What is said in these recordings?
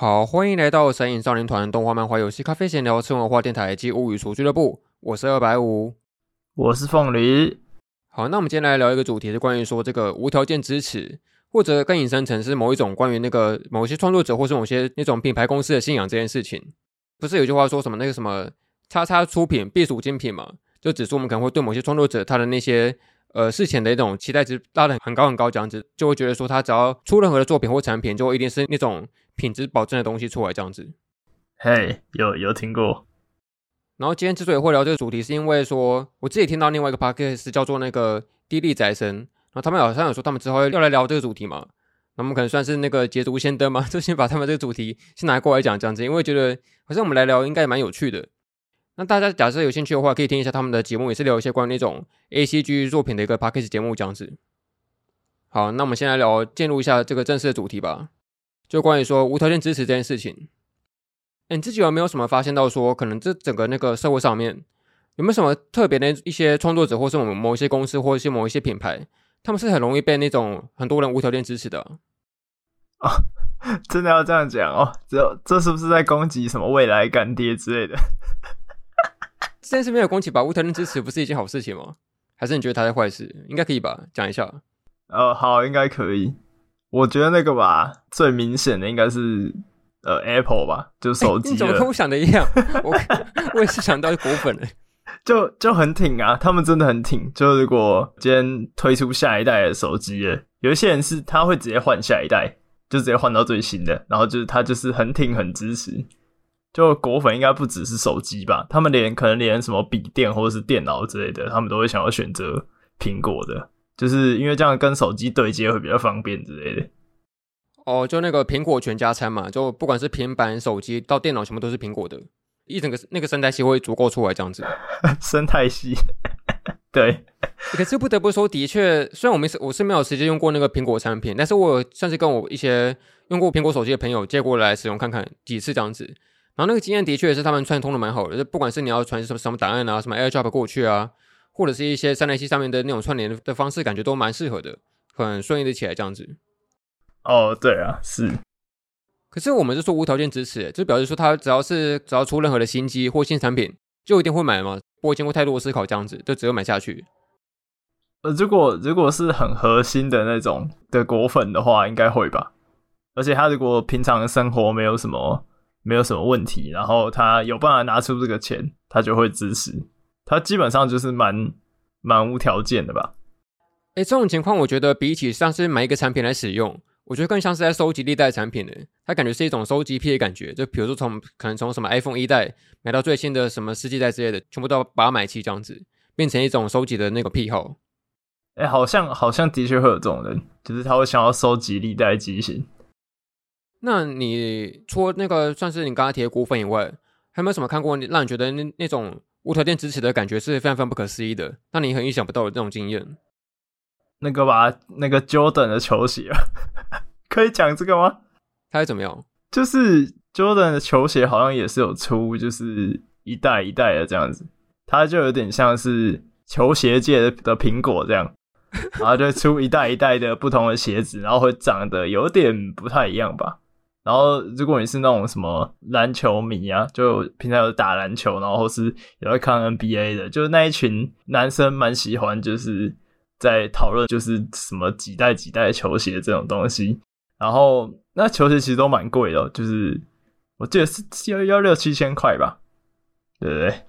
好，欢迎来到神影少年团动画漫画游戏咖啡闲聊吃文化电台及物语厨俱乐部。我是二百五，我是凤梨。好，那我们今天来聊一个主题，是关于说这个无条件支持，或者更引申成是某一种关于那个某些创作者，或是某些那种品牌公司的信仰这件事情。不是有句话说什么那个什么叉叉出品必属精品嘛？就指出我们可能会对某些创作者他的那些呃事前的一种期待值拉得很高很高，这样子就会觉得说他只要出任何的作品或产品，就一定是那种。品质保证的东西出来，这样子。嘿，hey, 有有听过。然后今天之所以会聊这个主题，是因为说我自己听到另外一个 podcast 叫做那个地利宅神，然后他们好像有说他们之后要来聊这个主题嘛。那我们可能算是那个捷足先登嘛，就先把他们这个主题先拿过来讲这样子，因为觉得好像我们来聊应该也蛮有趣的。那大家假设有兴趣的话，可以听一下他们的节目，也是聊一些关于那种 ACG 作品的一个 podcast 节目这样子。好，那我们先来聊进入一下这个正式的主题吧。就关于说无条件支持这件事情，欸，你自己有没有什么发现到说，可能这整个那个社会上面有没有什么特别的一些创作者，或是我们某一些公司，或者是某一些品牌，他们是很容易被那种很多人无条件支持的啊？哦，真的要这样讲哦？这这是不是在攻击什么未来干爹之类的？这件事没有攻击吧？无条件支持不是一件好事情吗？还是你觉得他在坏事？应该可以吧？讲一下。呃，好，应该可以。我觉得那个吧，最明显的应该是呃 Apple 吧，就手机、欸。你怎么跟我想的一样？我我也是想到果粉了，就就很挺啊，他们真的很挺。就如果今天推出下一代的手机了，有一些人是他会直接换下一代，就直接换到最新的，然后就是他就是很挺很支持。就果粉应该不只是手机吧，他们连可能连什么笔电或者是电脑之类的，他们都会想要选择苹果的。就是因为这样跟手机对接会比较方便之类的。哦，就那个苹果全家餐嘛，就不管是平板、手机到电脑，全部都是苹果的，一整个那个生态系会足够出来这样子。生态系，对。可是不得不说，的确，虽然我没我是没有实际用过那个苹果产品，但是我算是跟我一些用过苹果手机的朋友借过来使用看看几次这样子，然后那个经验的确是他们串通的蛮好的，就不管是你要传什么什么档案啊，什么 AirDrop 过去啊。或者是一些三联系上面的那种串联的方式，感觉都蛮适合的，很顺利的起来这样子。哦，对啊，是。可是我们是说无条件支持，就表示说他只要是只要出任何的新机或新产品，就一定会买吗？不会经过太多的思考这样子，就只有买下去。呃，如果如果是很核心的那种的果粉的话，应该会吧。而且他如果平常生活没有什么没有什么问题，然后他有办法拿出这个钱，他就会支持。它基本上就是蛮蛮无条件的吧？哎、欸，这种情况我觉得比起像是买一个产品来使用，我觉得更像是在收集历代产品的。它感觉是一种收集癖的感觉，就比如说从可能从什么 iPhone 一代买到最新的什么世纪代之类的，全部都要把它买齐这样子，变成一种收集的那个癖好。哎、欸，好像好像的确会有这种人，就是他会想要收集历代机型。那你除了那个算是你刚刚提的股份以外，还有没有什么看过让你觉得那那种？无条件支持的感觉是非常非常不可思议的，让你很意想不到的这种经验。那个吧，那个 Jordan 的球鞋，可以讲这个吗？它是怎么样？就是 Jordan 的球鞋好像也是有出，就是一代一代的这样子，它就有点像是球鞋界的苹果这样，然后就出一代一代的不同的鞋子，然后会长得有点不太一样吧。然后，如果你是那种什么篮球迷啊，就平常有打篮球，然后是也会看 NBA 的，就是那一群男生蛮喜欢，就是在讨论就是什么几代几代球鞋这种东西。然后那球鞋其实都蛮贵的，就是我记得是要要六七千块吧，对不对？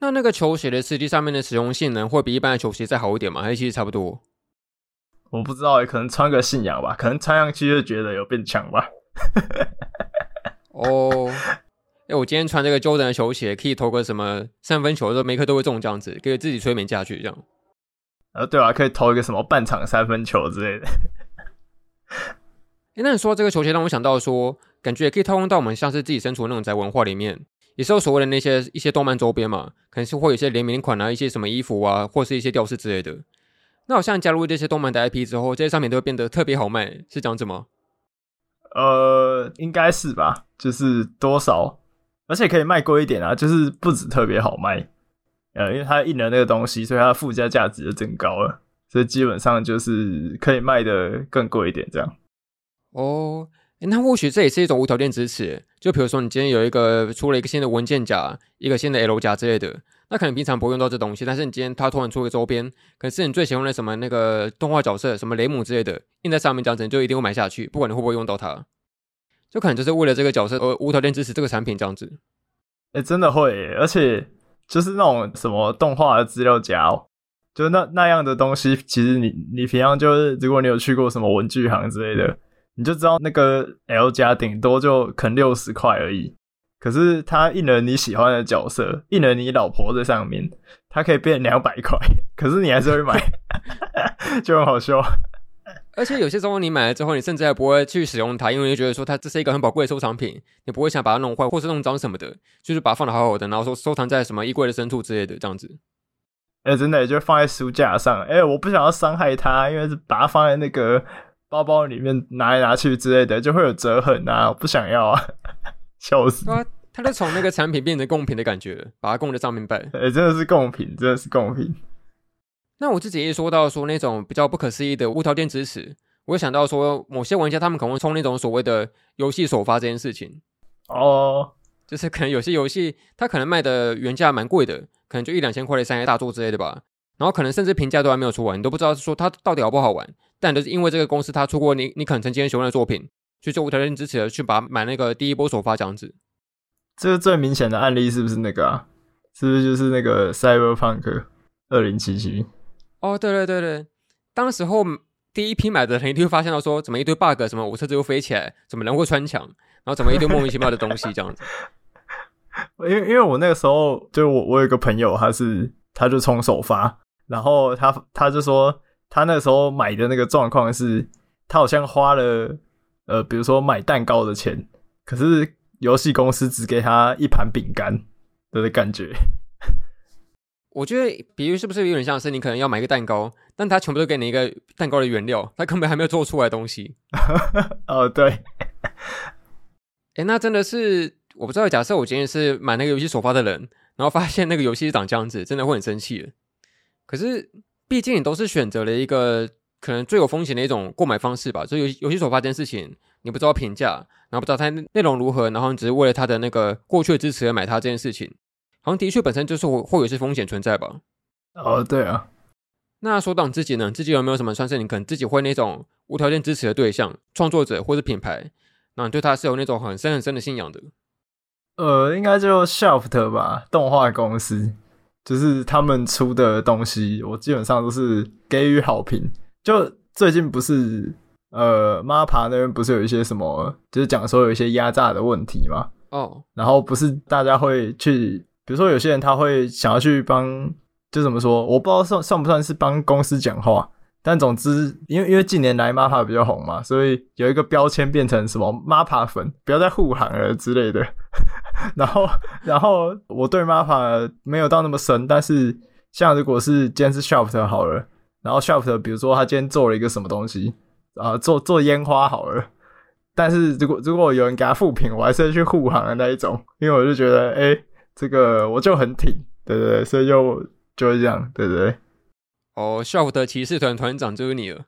那那个球鞋的实际上面的使用性能会比一般的球鞋再好一点吗？还是其实差不多？我不知道，可能穿个信仰吧，可能穿上去就觉得有变强吧。哦，哎，我今天穿这个 Jordan 的球鞋，可以投个什么三分球，都每颗都会中这样子，给自己催眠下去这样。呃，对啊，可以投一个什么半场三分球之类的。哎，那你说这个球鞋让我想到说，感觉也可以套用到我们像是自己身处的那种宅文化里面，也是有所谓的那些一些动漫周边嘛，可能是会有一些联名款啊，一些什么衣服啊，或是一些吊饰之类的。那好像加入这些动漫的 IP 之后，这些商品都会变得特别好卖，是这样子吗？呃，应该是吧，就是多少，而且可以卖贵一点啊，就是不止特别好卖，呃，因为它印了那个东西，所以它的附加价值就增高了，所以基本上就是可以卖的更贵一点这样。哦，那或许这也是一种无条件支持。就比如说，你今天有一个出了一个新的文件夹，一个新的 L 夹之类的，那可能平常不会用到这东西，但是你今天他突然出个周边，可能是你最喜欢的什么那个动画角色，什么雷姆之类的，印在上面这样子，你就一定会买下去，不管你会不会用到它，就可能就是为了这个角色而无条件支持这个产品这样子。哎，真的会，而且就是那种什么动画的资料夹哦，就那那样的东西，其实你你平常就是，如果你有去过什么文具行之类的。你就知道那个 L 夹顶多就可能六十块而已，可是它印了你喜欢的角色，印了你老婆在上面，它可以变两百块，可是你还是会买，就很好笑。而且有些时候你买了之后，你甚至还不会去使用它，因为你觉得说它这是一个很宝贵的收藏品，你不会想把它弄坏或是弄脏什么的，就是把它放的好好的，然后说收藏在什么衣柜的深处之类的这样子。哎、欸，真的就放在书架上，哎、欸，我不想要伤害它，因为是把它放在那个。包包里面拿来拿去之类的，就会有折痕啊！我不想要啊，笑死！啊，他就从那个产品变成贡品的感觉，把它供在上面摆。哎、欸，真的是贡品，真的是贡品。那我自己一说到说那种比较不可思议的无条件支持，我会想到说某些玩家他们可能会冲那种所谓的游戏首发这件事情。哦，就是可能有些游戏它可能卖的原价蛮贵的，可能就一两千块的三 A 大作之类的吧。然后可能甚至评价都还没有出完，你都不知道说它到底好不好玩。但就是因为这个公司它出过你你可能曾经很喜欢的作品，所以就无条件支持了去把买那个第一波首发这样子。这个最明显的案例是不是那个啊？是不是就是那个 Cyberpunk 二零七七？哦，对对对对，当时候第一批买的人一定会发现到说，怎么一堆 bug，什么我车子又飞起来，怎么人会穿墙，然后怎么一堆莫名其妙的东西这样子。因为因为我那个时候就我我有一个朋友，他是他就冲首发。然后他他就说，他那时候买的那个状况是，他好像花了呃，比如说买蛋糕的钱，可是游戏公司只给他一盘饼干的感觉。我觉得，比喻是不是有点像是你可能要买一个蛋糕，但他全部都给你一个蛋糕的原料，他根本还没有做出来的东西。哦，对。哎，那真的是我不知道。假设我今天是买那个游戏首发的人，然后发现那个游戏是长这样子，真的会很生气的。可是，毕竟你都是选择了一个可能最有风险的一种购买方式吧。所以游游戏首发这件事情，你不知道评价，然后不知道它内容如何，然后你只是为了它的那个过去的支持而买它这件事情，好像的确本身就是会会有些风险存在吧。哦，对啊。那说到你自己呢？自己有没有什么算是你可能自己会那种无条件支持的对象、创作者或是品牌？那你对他是有那种很深很深的信仰的？呃，应该就 Shaft 吧，动画公司。就是他们出的东西，我基本上都是给予好评。就最近不是呃，MAPPA 那边不是有一些什么，就是讲说有一些压榨的问题嘛。哦。Oh. 然后不是大家会去，比如说有些人他会想要去帮，就怎么说，我不知道算算不算是帮公司讲话。但总之，因为因为近年来 MAPPA 比较红嘛，所以有一个标签变成什么 MAPPA 粉，不要再护航了之类的。然后，然后我对 MAPPA 没有到那么深，但是像如果是今天是 Shaft 好了，然后 Shaft 比如说他今天做了一个什么东西啊，做做烟花好了，但是如果如果有人给他负评，我还是会去护航的那一种，因为我就觉得，哎，这个我就很挺，对对对，所以就就是这样，对对对。哦，Shaft 骑士团团长就是你了。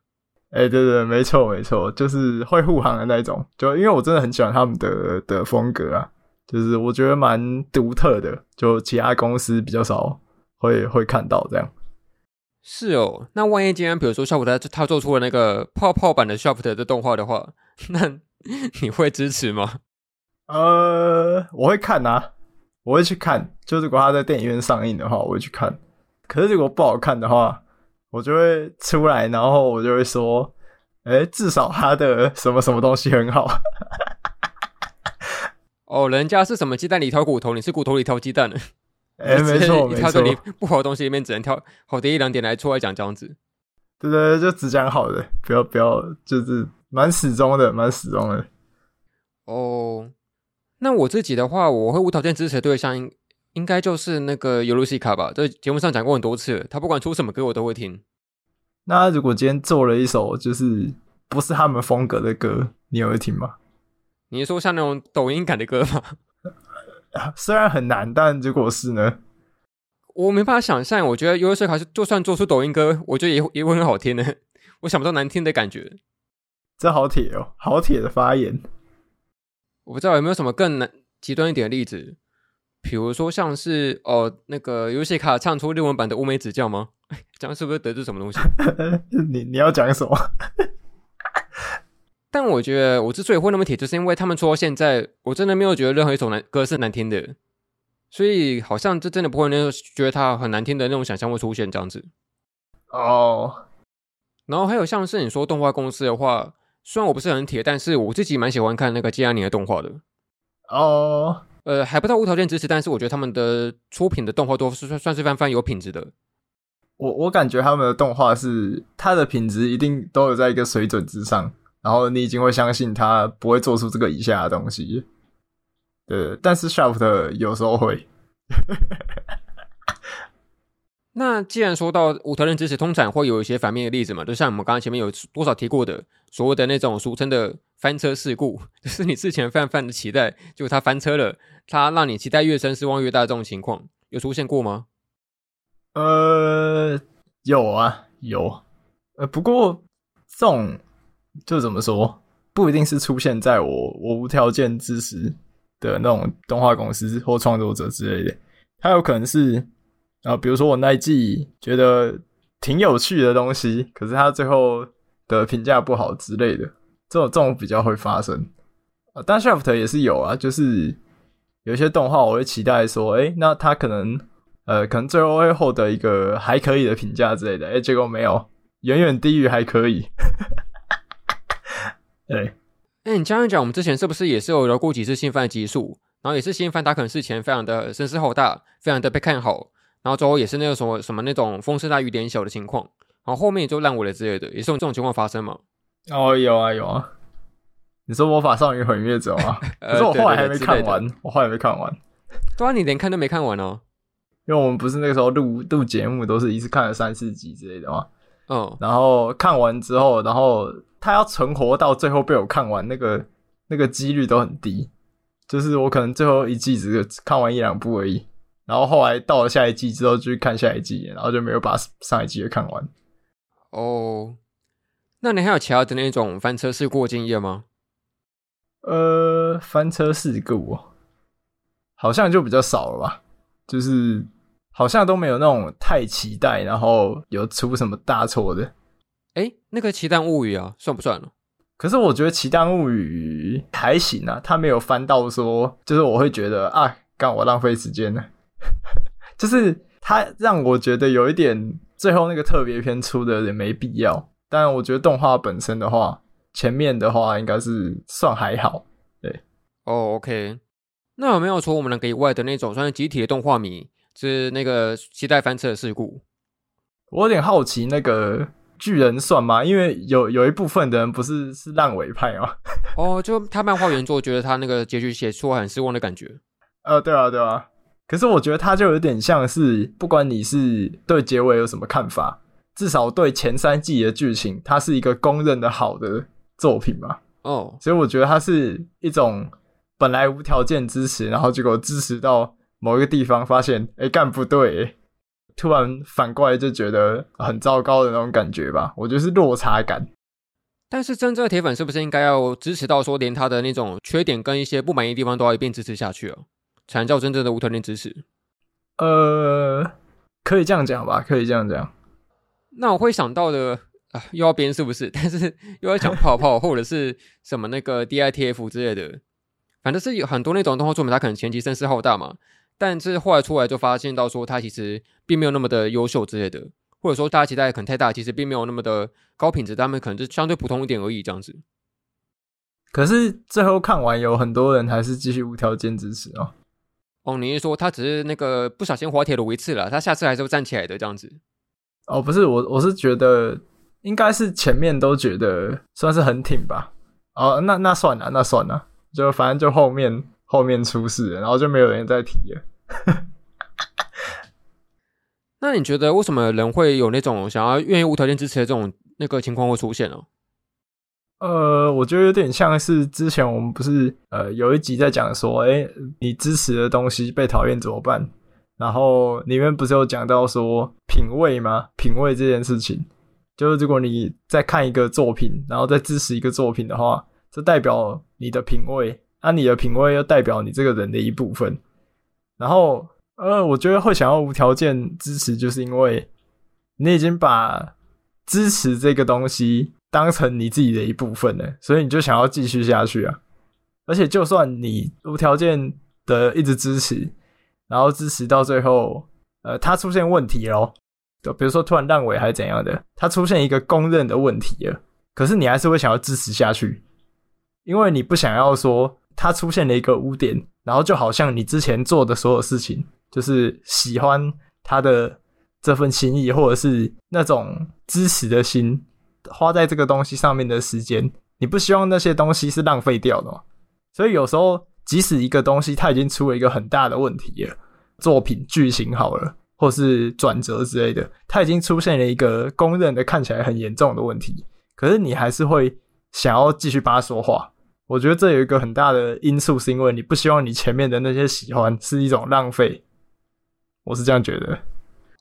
哎，欸、对对，没错没错，就是会护航的那种。就因为我真的很喜欢他们的的风格啊，就是我觉得蛮独特的，就其他公司比较少会会看到这样。是哦，那万一今天比如说 Shaft 他他做出了那个泡泡版的 Shaft 的动画的话，那你会支持吗？呃，我会看啊，我会去看。就如果他在电影院上映的话，我会去看。可是如果不好看的话，我就会出来，然后我就会说：“哎，至少他的什么什么东西很好。”哦，人家是什么鸡蛋里挑骨头，你是骨头里挑鸡蛋呢？哎，没错，没错。不好的东西里面只能挑好的一两点来出来讲这样子。对对，就只讲好的，不要不要，就是蛮始终的，蛮始终的。哦，那我自己的话，我会无条件支持的对象。应应该就是那个尤露西卡吧，在节目上讲过很多次。他不管出什么歌，我都会听。那如果今天做了一首就是不是他们风格的歌，你也会听吗？你是说像那种抖音感的歌吗？虽然很难，但结果是呢？我没办法想象。我觉得尤露西卡就算做出抖音歌，我觉得也也会很好听的。我想不到难听的感觉。这好铁哦，好铁的发言。我不知道有没有什么更难极端一点的例子，比如说像是哦那个游戏卡唱出日文版的乌梅子酱吗？这样是不是得罪什么东西？你你要讲什么？但我觉得我之所以会那么铁，就是因为他们说到现在，我真的没有觉得任何一首难歌是难听的，所以好像这真的不会那种觉得它很难听的那种想象会出现这样子。哦。Oh. 然后还有像是你说动画公司的话，虽然我不是很铁，但是我自己蛮喜欢看那个吉安尼的动画的。哦，oh. 呃，还不到无条件支持，但是我觉得他们的出品的动画都是算算是翻番有品质的。我我感觉他们的动画是它的品质一定都有在一个水准之上，然后你已经会相信他不会做出这个以下的东西。对，但是 Shaft 有时候会。那既然说到无条件支持，通常会有一些反面的例子嘛，就像我们刚刚前面有多少提过的，所谓的那种俗称的翻车事故，就是你之前泛泛的期待，结果他翻车了，他让你期待越深，失望越大，这种情况有出现过吗？呃，有啊，有，呃，不过这种就怎么说，不一定是出现在我我无条件支持的那种动画公司或创作者之类的，他有可能是。啊比如说我那一季觉得挺有趣的东西，可是他最后的评价不好之类的，这种这种比较会发生。啊，但 Shaft 也是有啊，就是有一些动画我会期待说，诶，那他可能呃，可能最后会获得一个还可以的评价之类的，诶，结果没有，远远低于还可以。对，诶，你这样讲，我们之前是不是也是有聊过几次新番的集数？然后也是新番，它可能事前非常的声势浩大，非常的被看好。然后最后也是那个什么什么那种风声大雨点小的情况，然后后面也就烂尾了之类的，也是有这种情况发生吗？哦，有啊有啊。你说魔法少女毁灭者吗？可是我后来还没看完，我后来没看完。对啊，你连看都没看完哦。因为我们不是那个时候录录节目，都是一次看了三四集之类的嘛。嗯。然后看完之后，然后他要存活到最后被我看完，那个那个几率都很低。就是我可能最后一季只是看完一两部而已。然后后来到了下一季之后，就去看下一季，然后就没有把上一季的看完。哦，那你还有其他的那种翻车事故经验吗？呃，翻车事故好像就比较少了吧，就是好像都没有那种太期待，然后有出什么大错的。哎，那个《奇蛋物语》啊，算不算了？可是我觉得《奇蛋物语》还行啊，他没有翻到说，就是我会觉得啊，干我浪费时间了。就是他让我觉得有一点，最后那个特别篇出的有点没必要。但我觉得动画本身的话，前面的话应该是算还好。对，哦、oh，OK。那有没有说我们两个以外的那种算是集体的动画迷，就是那个期待翻车的事故？我有点好奇，那个巨人算吗？因为有有一部分的人不是是烂尾派吗？哦，oh, 就他漫画原作觉得他那个结局写出来很失望的感觉。呃，对啊，对啊。可是我觉得他就有点像是，不管你是对结尾有什么看法，至少对前三季的剧情，它是一个公认的好的作品嘛。哦，所以我觉得它是一种本来无条件支持，然后结果支持到某一个地方，发现哎干不对，突然反过来就觉得很糟糕的那种感觉吧。我觉得是落差感。但是真正的铁粉是不是应该要支持到说，连他的那种缺点跟一些不满意的地方都要一并支持下去哦？才能叫真正的无条件支持，呃，可以这样讲吧，可以这样讲。那我会想到的啊，又要编是不是？但是又要讲泡泡或者是什么那个 DITF 之类的，反正是有很多那种动画作品，它可能前期声势浩大嘛，但是后来出来就发现到说他其实并没有那么的优秀之类的，或者说大家期待可能太大，其实并没有那么的高品质，他们可能就相对普通一点而已，这样子。可是最后看完，有很多人还是继续无条件支持哦。哦，你是说他只是那个不小心滑铁卢一次了，他下次还是会站起来的这样子？哦，不是，我我是觉得应该是前面都觉得算是很挺吧。哦，那那算了，那算了，就反正就后面后面出事了，然后就没有人再提了。那你觉得为什么人会有那种想要愿意无条件支持的这种那个情况会出现呢？呃，我觉得有点像是之前我们不是呃有一集在讲说，哎，你支持的东西被讨厌怎么办？然后里面不是有讲到说品味吗？品味这件事情，就是如果你在看一个作品，然后再支持一个作品的话，这代表你的品味啊，你的品味又代表你这个人的一部分。然后，呃，我觉得会想要无条件支持，就是因为你已经把支持这个东西当成你自己的一部分了，所以你就想要继续下去啊。而且，就算你无条件的一直支持，然后支持到最后，呃，它出现问题咯，就比如说突然烂尾还是怎样的，它出现一个公认的问题了，可是你还是会想要支持下去，因为你不想要说它出现了一个污点，然后就好像你之前做的所有事情，就是喜欢他的这份心意，或者是那种支持的心，花在这个东西上面的时间，你不希望那些东西是浪费掉的吗？所以有时候，即使一个东西它已经出了一个很大的问题了，作品剧情好了，或是转折之类的，它已经出现了一个公认的看起来很严重的问题，可是你还是会想要继续帮他说话。我觉得这有一个很大的因素，是因为你不希望你前面的那些喜欢是一种浪费。我是这样觉得。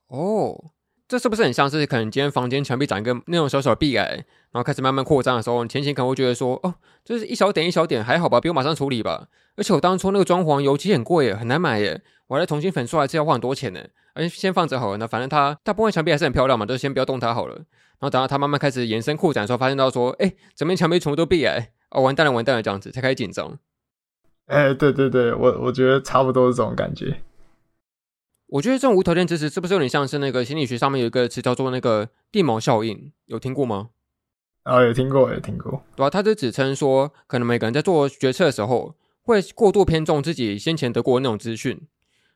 哦。这是不是很像是可能今天房间墙壁长一个那种小小的壁癌，然后开始慢慢扩张的时候，你前期可能会觉得说，哦，就是一小点一小点还好吧，不用马上处理吧。而且我当初那个装潢油漆很贵耶，很难买耶，我还得重新粉刷，还是要花很多钱呢。而且先放着好了，那反正它大部分墙壁还是很漂亮嘛，就先不要动它好了。然后等到它慢慢开始延伸扩展的时候，发现到说，哎，整面墙壁全部都壁癌，哦，完蛋了完蛋了这样子，才开始紧张。哎，对对对，我我觉得差不多是这种感觉。我觉得这种无条件支持是不是有点像是那个心理学上面有一个词叫做那个地锚效应？有听过吗？啊、哦，有听过，有听过。对啊，它就指称说，可能每个人在做决策的时候，会过度偏重自己先前得过的那种资讯。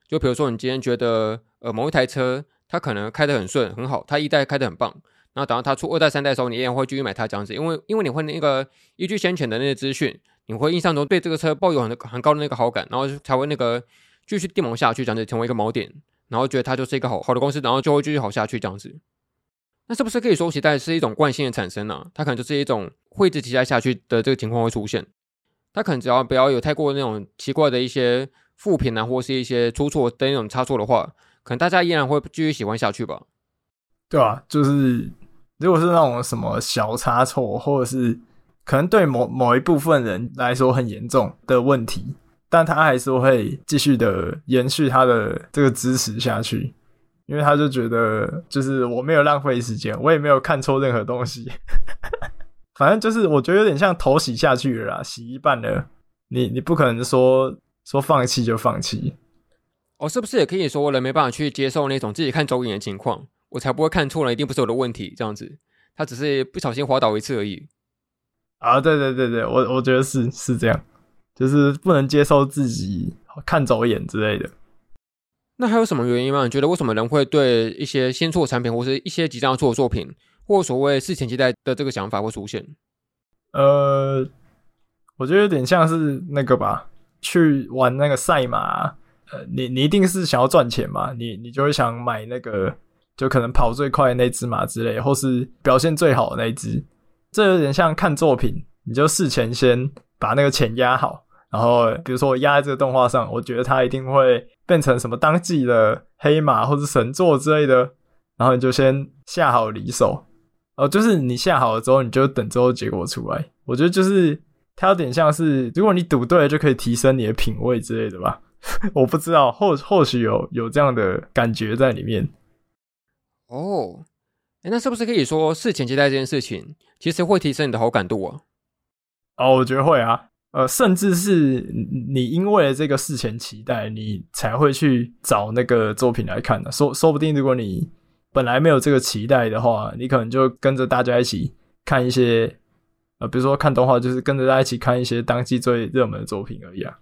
就比如说，你今天觉得呃某一台车它可能开得很顺很好，它一代开得很棒，然后等到它出二代三代的时候，你依然会继续买它这样子，因为因为你会那个依据先前的那些资讯，你会印象中对这个车抱有很很高的那个好感，然后才会那个。继续电锚下去，这样子成为一个锚点，然后觉得它就是一个好好的公司，然后就会继续好下去这样子。那是不是可以说期待是一种惯性的产生呢、它可能就是一种会一直期待下去的这个情况会出现。它可能只要不要有太过那种奇怪的一些负评啊，或是一些出错的那种差错的话，可能大家依然会继续喜欢下去吧？对啊，就是如果是那种什么小差错，或者是可能对某某一部分人来说很严重的问题。但他还是会继续的延续他的这个支持下去，因为他就觉得，就是我没有浪费时间，我也没有看错任何东西，反正就是我觉得有点像头洗下去了啦，洗一半了，你你不可能说说放弃就放弃。哦，是不是也可以说人没办法去接受那种自己看走眼的情况，我才不会看错了，一定不是我的问题，这样子，他只是不小心滑倒一次而已。啊，对对对对，我我觉得是是这样。就是不能接受自己看走眼之类的。那还有什么原因吗？你觉得为什么人会对一些新出的产品，或是一些即将要出的作品，或所谓事前期待的这个想法会出现？呃，我觉得有点像是那个吧，去玩那个赛马，呃，你你一定是想要赚钱嘛，你你就会想买那个，就可能跑最快的那只马之类，或是表现最好的那一只。这有点像看作品，你就事前先把那个钱压好。然后，比如说我压在这个动画上，我觉得它一定会变成什么当季的黑马或者神作之类的。然后你就先下好离手，哦，就是你下好了之后，你就等之后结果出来。我觉得就是它有点像是，如果你赌对了，就可以提升你的品味之类的吧。我不知道，或或许有有这样的感觉在里面。哦，诶，那是不是可以说事前期待这件事情，其实会提升你的好感度啊？哦，我觉得会啊。呃，甚至是你因为这个事前期待，你才会去找那个作品来看的。说说不定，如果你本来没有这个期待的话，你可能就跟着大家一起看一些，呃，比如说看动画，就是跟着大家一起看一些当季最热门的作品而已啊。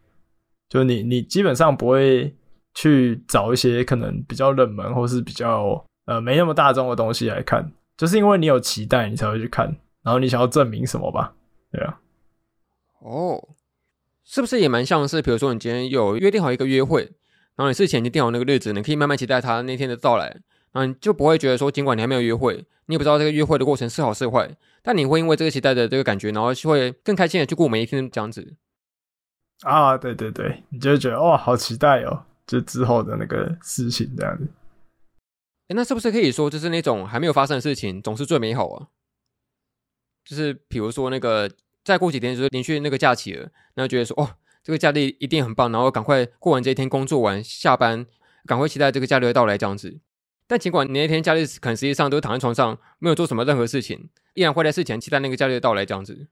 就你，你基本上不会去找一些可能比较冷门或是比较呃没那么大众的东西来看，就是因为你有期待，你才会去看，然后你想要证明什么吧？对啊。哦，是不是也蛮像是，比如说你今天有约定好一个约会，然后你事前就定好那个日子，你可以慢慢期待他那天的到来，然后你就不会觉得说，尽管你还没有约会，你也不知道这个约会的过程是好是坏，但你会因为这个期待的这个感觉，然后就会更开心的去过每一天这样子。啊，对对对，你就会觉得哇，好期待哦，就之后的那个事情这样子。哎，那是不是可以说，就是那种还没有发生的事情，总是最美好啊？就是比如说那个。再过几天就是连续那个假期了，然后觉得说哦，这个假日一定很棒，然后赶快过完这一天，工作完下班，赶快期待这个假日的到来这样子。但尽管你那天假日可能实际上都躺在床上，没有做什么任何事情，依然会在事前期待那个假日的到来这样子。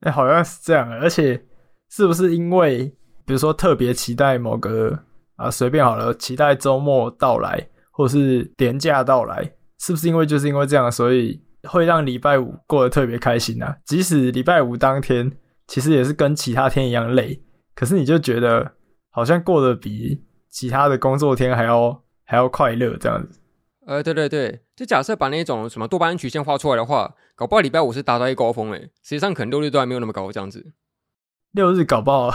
哎、好像是这样，而且是不是因为，比如说特别期待某个啊，随便好了，期待周末到来，或是连假到来，是不是因为就是因为这样，所以会让礼拜五过得特别开心啊？即使礼拜五当天其实也是跟其他天一样累，可是你就觉得好像过得比其他的工作天还要还要快乐这样子。呃，对对对，就假设把那种什么多巴胺曲线画出来的话，搞不好礼拜五是达到一高峰诶，实际上可能六日都还没有那么高这样子。六日搞不好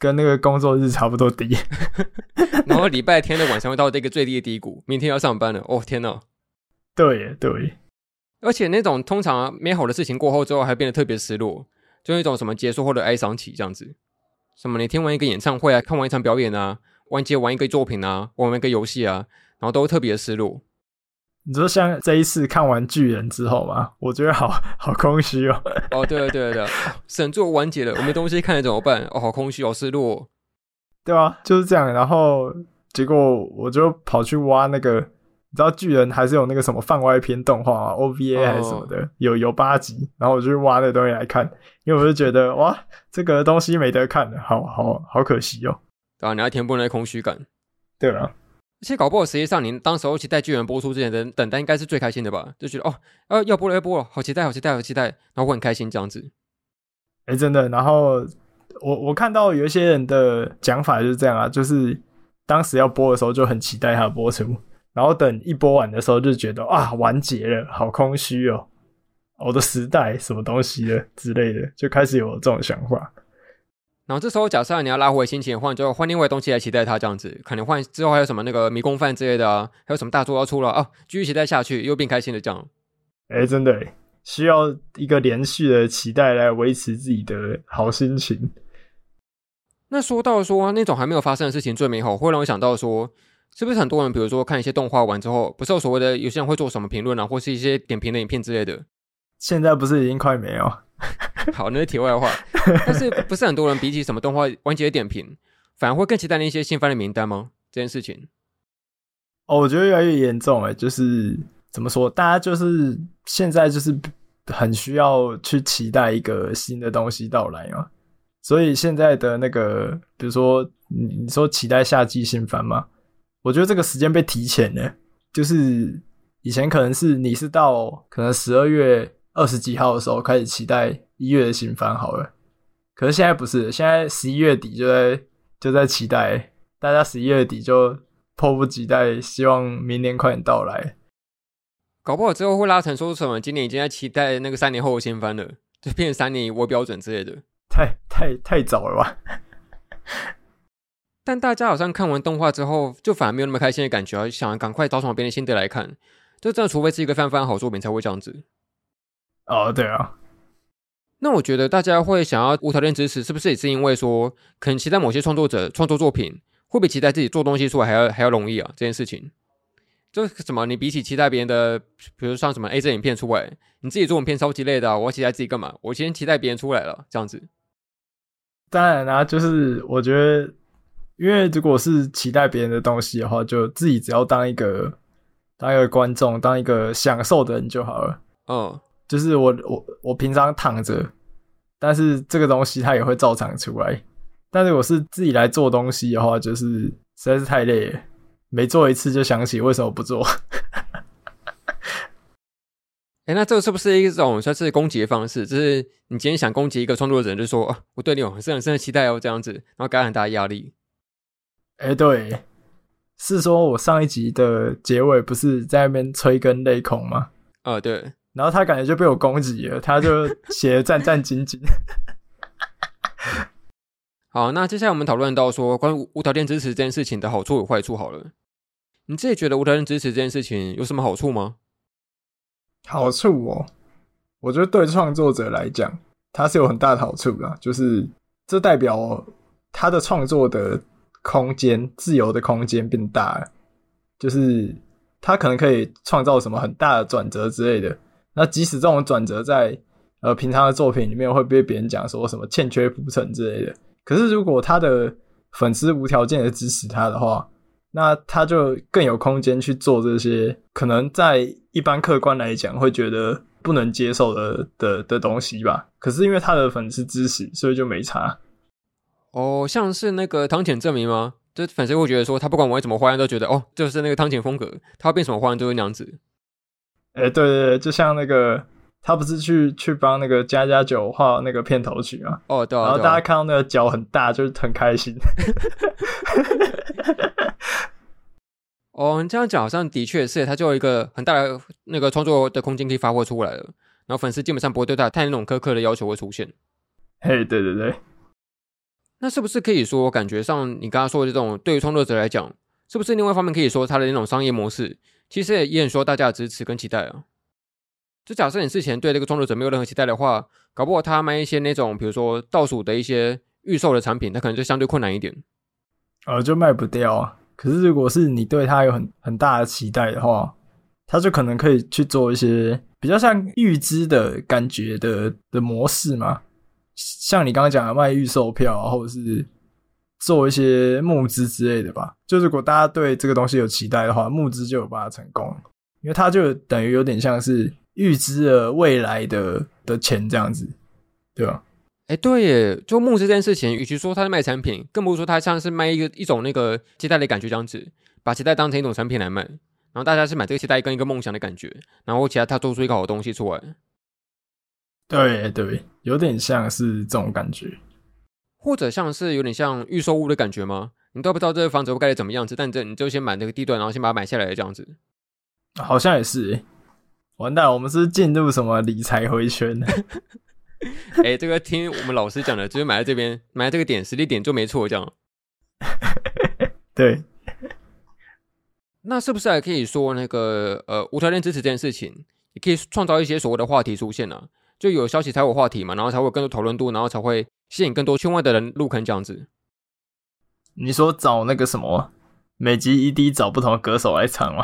跟那个工作日差不多低，然后礼拜天的晚上会到这个最低的低谷，明天要上班了，哦天呐。对对，而且那种通常美好的事情过后之后，还变得特别失落，就那种什么结束后的哀伤期这样子。什么你听完一个演唱会啊，看完一场表演啊，完结完一个作品啊，玩完一个游戏啊，然后都会特别的失落。你说像这一次看完巨人之后嘛，我觉得好好空虚哦。哦，对了对了对了，神作完结了，我没东西看了怎么办？哦，好空虚，好失落。对啊，就是这样。然后结果我就跑去挖那个，你知道巨人还是有那个什么番外篇动画啊，OVA 还是什么的，哦、有有八集。然后我就去挖那个东西来看，因为我就觉得哇，这个东西没得看了，好好好可惜哦。对啊，你要填补那空虚感。对啊。而且搞不好，实际上您当时候期待巨人播出之前的等待应该是最开心的吧？就觉得哦，要要播了，要播了，好期待，好期待，好期待，然后会很开心这样子。哎、真的。然后我我看到有一些人的讲法就是这样啊，就是当时要播的时候就很期待它播出，然后等一播完的时候就觉得啊，完结了，好空虚哦，我的时代什么东西的之类的，就开始有这种想法。然后这时候，假设你要拉回心情的话，就换另外东西来期待它，这样子可能换之后还有什么那个迷宫饭之类的啊，还有什么大作要出了啊，继续期待下去，又变开心的这样。哎，真的需要一个连续的期待来维持自己的好心情。那说到说那种还没有发生的事情最美好，会让我想到说，是不是很多人比如说看一些动画完之后，不是有所谓的有些人会做什么评论啊，或是一些点评的影片之类的？现在不是已经快没有？好，那是题外话。但是不是很多人比起什么动画完结点评，反而会更期待那些新番的名单吗？这件事情，哦，我觉得越来越严重哎，就是怎么说，大家就是现在就是很需要去期待一个新的东西到来嘛。所以现在的那个，比如说你你说期待夏季新番吗，我觉得这个时间被提前了，就是以前可能是你是到可能十二月。二十几号的时候开始期待一月的新番好了，可是现在不是，现在十一月底就在就在期待，大家十一月底就迫不及待，希望明年快点到来。搞不好之后会拉成说什么，今年已经在期待那个三年后的新番了，就变成三年为标准之类的，太太太早了吧？但大家好像看完动画之后，就反而没有那么开心的感觉啊，想赶快找什么别的心得来看，就真的除非是一个非常非常好作品才会这样子。哦，对啊，那我觉得大家会想要无条件支持，是不是也是因为说，可能期待某些创作者创作作品，会比期待自己做东西出来还要还要容易啊？这件事情，就什么？你比起期待别人的，比如像什么 A 这影片出来，你自己做影片超级累的啊，我要期待自己干嘛？我先期待别人出来了，这样子。当然啦，就是我觉得，因为如果是期待别人的东西的话，就自己只要当一个当一个观众，当一个享受的人就好了。嗯。就是我我我平常躺着，但是这个东西它也会照常出来。但是我是自己来做东西的话，就是实在是太累了，每做一次就想起为什么不做。哎、欸，那这个是不是一种算是攻击的方式？就是你今天想攻击一个创作者，就说、啊、我对你有很深很深的期待哦，这样子，然后给他很大压力。哎、欸，对，是说我上一集的结尾不是在那边催更泪孔吗？呃，对。然后他感觉就被我攻击了，他就写的战 战兢兢。好，那接下来我们讨论到说关于无条件支持这件事情的好处与坏处。好了，你自己觉得无条件支持这件事情有什么好处吗？好处哦，我觉得对创作者来讲，它是有很大的好处的，就是这代表他的创作的空间、自由的空间变大了，就是他可能可以创造什么很大的转折之类的。那即使这种转折在呃平常的作品里面会被别人讲说什么欠缺铺陈之类的，可是如果他的粉丝无条件的支持他的话，那他就更有空间去做这些可能在一般客观来讲会觉得不能接受的的的东西吧。可是因为他的粉丝支持，所以就没差。哦，像是那个汤浅证明吗？就粉丝会觉得说，他不管玩什么花样，都觉得哦，就是那个汤浅风格，他要变什么花样都是那样子。哎、欸，对对对，就像那个他不是去去帮那个加加九画那个片头曲吗？哦，对啊。然后大家看到那个脚很大，就是很开心。哦，你这样讲好像的确是，他就有一个很大的那个创作的空间可以发挥出来了。然后粉丝基本上不会对他太那种苛刻的要求会出现。嘿，对对对。那是不是可以说，感觉上你刚刚说的这种对于创作者来讲，是不是另外一方面可以说他的那种商业模式，其实也也很需要大家的支持跟期待啊？就假设你之前对这个创作者没有任何期待的话，搞不好他卖一些那种比如说倒数的一些预售的产品，他可能就相对困难一点，呃，就卖不掉啊。可是如果是你对他有很很大的期待的话，他就可能可以去做一些比较像预支的感觉的的模式嘛。像你刚刚讲的卖预售票啊，或者是做一些募资之类的吧。就如果大家对这个东西有期待的话，募资就有办法成功，因为它就等于有点像是预知了未来的的钱这样子，对吧？哎，对耶，就募资这件事情，与其说它是卖产品，更不如说它像是卖一个一种那个期待的感觉这样子，把期待当成一种产品来卖，然后大家是买这个期待跟一个梦想的感觉，然后其他他做出一个好东西出来。对对，有点像是这种感觉，或者像是有点像预售屋的感觉吗？你都不知道这个房子会盖的怎么样子，但这你就先买那个地段，然后先把它买下来这样子。好像也是诶，完蛋，我们是进入什么理财回圈？哎，这个听我们老师讲的，就是买在这边，买在这个点，实力点就没错，这样。对。那是不是还可以说那个呃无条件支持这件事情，也可以创造一些所谓的话题出现呢、啊？就有消息才有话题嘛，然后才会有更多讨论度，然后才会吸引更多圈外的人入坑这样子。你说找那个什么，每集 ED 找不同的歌手来唱吗？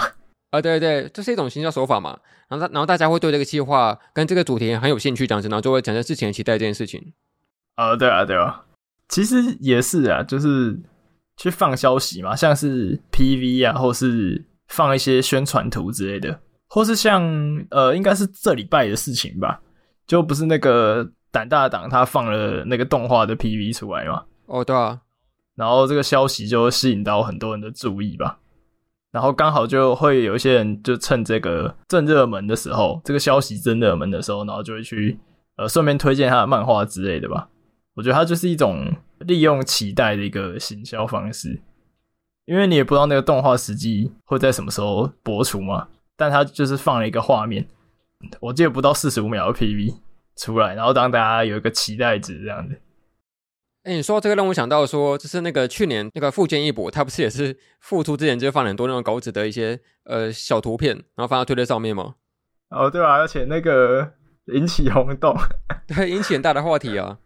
啊，对对，这是一种行销手法嘛。然后他，然后大家会对这个计划跟这个主题很有兴趣这样子，然后就会产生之前的期待这件事情。啊，对啊，对啊，其实也是啊，就是去放消息嘛，像是 PV 啊，或是放一些宣传图之类的，或是像呃，应该是这礼拜的事情吧。就不是那个胆大党他放了那个动画的 PV 出来嘛？哦，对啊，然后这个消息就吸引到很多人的注意吧。然后刚好就会有一些人就趁这个正热门的时候，这个消息正热门的时候，然后就会去呃顺便推荐他的漫画之类的吧。我觉得他就是一种利用期待的一个行销方式，因为你也不知道那个动画实际会在什么时候播出嘛，但他就是放了一个画面。我记得不到四十五秒的 PV 出来，然后当大家有一个期待值这样子。哎、欸，你说这个让我想到说，就是那个去年那个富坚义博，他不是也是复出之前就放了很多那种稿子的一些呃小图片，然后放到推特上面吗？哦，对啊，而且那个引起轰动，对，引起很大的话题啊，